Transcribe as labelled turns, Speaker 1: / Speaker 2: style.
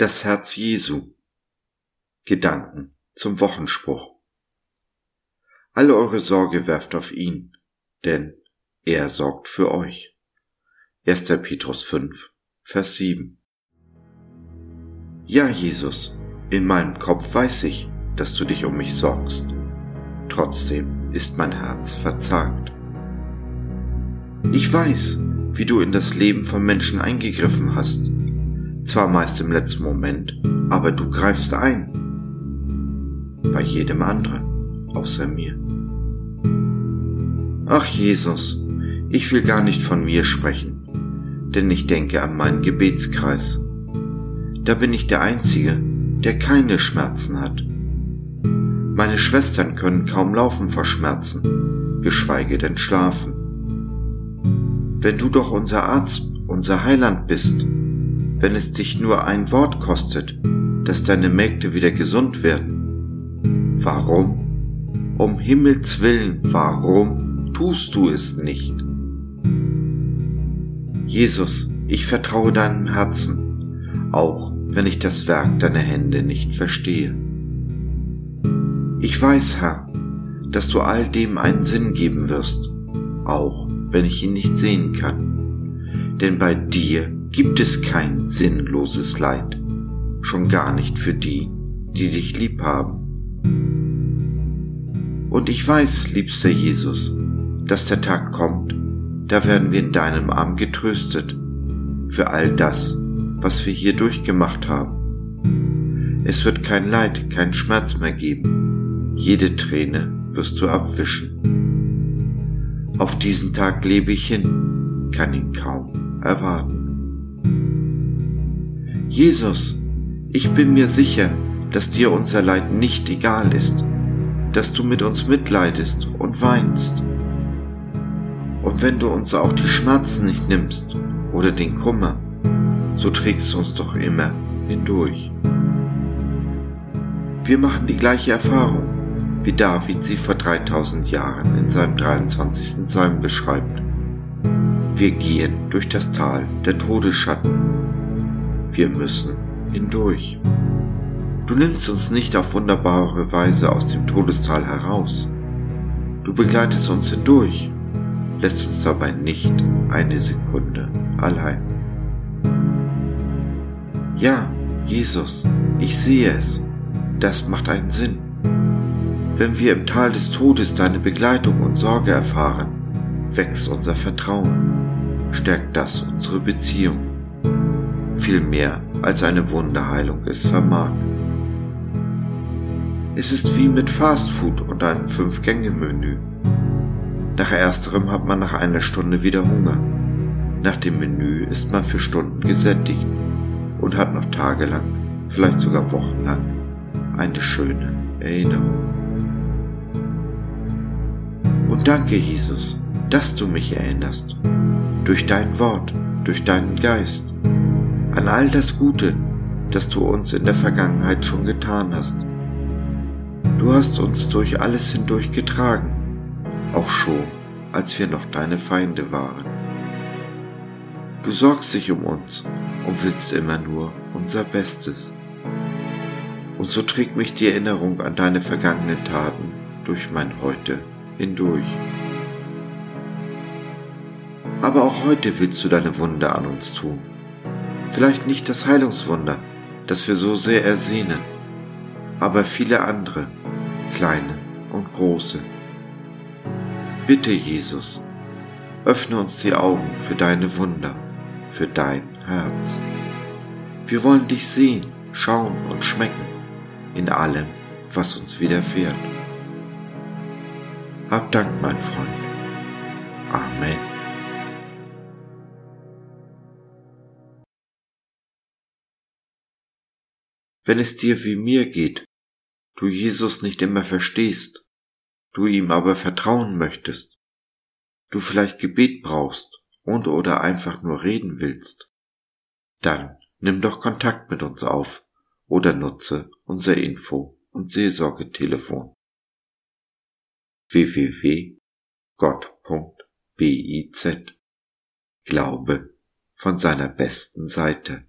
Speaker 1: Das Herz Jesu. Gedanken zum Wochenspruch. Alle eure Sorge werft auf ihn, denn er sorgt für euch. 1. Petrus 5, Vers 7. Ja, Jesus, in meinem Kopf weiß ich, dass du dich um mich sorgst. Trotzdem ist mein Herz verzagt. Ich weiß, wie du in das Leben von Menschen eingegriffen hast zwar meist im letzten Moment, aber du greifst ein. Bei jedem anderen, außer mir. Ach Jesus, ich will gar nicht von mir sprechen, denn ich denke an meinen Gebetskreis. Da bin ich der Einzige, der keine Schmerzen hat. Meine Schwestern können kaum laufen vor Schmerzen, geschweige denn schlafen. Wenn du doch unser Arzt, unser Heiland bist, wenn es dich nur ein Wort kostet, dass deine Mägde wieder gesund werden? Warum? Um Himmels willen, warum tust du es nicht? Jesus, ich vertraue deinem Herzen, auch wenn ich das Werk deiner Hände nicht verstehe. Ich weiß, Herr, dass du all dem einen Sinn geben wirst, auch wenn ich ihn nicht sehen kann. Denn bei dir gibt es kein sinnloses Leid, schon gar nicht für die, die dich lieb haben. Und ich weiß, liebster Jesus, dass der Tag kommt, da werden wir in deinem Arm getröstet für all das, was wir hier durchgemacht haben. Es wird kein Leid, kein Schmerz mehr geben. Jede Träne wirst du abwischen. Auf diesen Tag lebe ich hin, kann ihn kaum erwarten. Jesus, ich bin mir sicher, dass dir unser Leid nicht egal ist, dass du mit uns mitleidest und weinst. Und wenn du uns auch die Schmerzen nicht nimmst oder den Kummer, so trägst du uns doch immer hindurch. Wir machen die gleiche Erfahrung, wie David sie vor 3000 Jahren in seinem 23. Psalm beschreibt. Wir gehen durch das Tal der Todesschatten wir müssen hindurch. Du nimmst uns nicht auf wunderbare Weise aus dem Todestal heraus. Du begleitest uns hindurch, lässt uns dabei nicht eine Sekunde allein. Ja, Jesus, ich sehe es. Das macht einen Sinn. Wenn wir im Tal des Todes deine Begleitung und Sorge erfahren, wächst unser Vertrauen, stärkt das unsere Beziehung viel mehr als eine Wunderheilung es vermag. Es ist wie mit Fastfood und einem Fünf-Gänge-Menü. Nach ersterem hat man nach einer Stunde wieder Hunger. Nach dem Menü ist man für Stunden gesättigt und hat noch tagelang, vielleicht sogar wochenlang, eine schöne Erinnerung. Und danke, Jesus, dass du mich erinnerst. Durch dein Wort, durch deinen Geist an all das Gute, das du uns in der Vergangenheit schon getan hast. Du hast uns durch alles hindurch getragen, auch schon, als wir noch deine Feinde waren. Du sorgst dich um uns und willst immer nur unser Bestes. Und so trägt mich die Erinnerung an deine vergangenen Taten durch mein Heute hindurch. Aber auch heute willst du deine Wunder an uns tun Vielleicht nicht das Heilungswunder, das wir so sehr ersehnen, aber viele andere, kleine und große. Bitte, Jesus, öffne uns die Augen für deine Wunder, für dein Herz. Wir wollen dich sehen, schauen und schmecken in allem, was uns widerfährt. Hab Dank, mein Freund. Amen. Wenn es dir wie mir geht, du Jesus nicht immer verstehst, du ihm aber vertrauen möchtest, du vielleicht Gebet brauchst und oder einfach nur reden willst, dann nimm doch Kontakt mit uns auf oder nutze unser Info- und Seelsorgetelefon www.gott.biz Glaube von seiner besten Seite.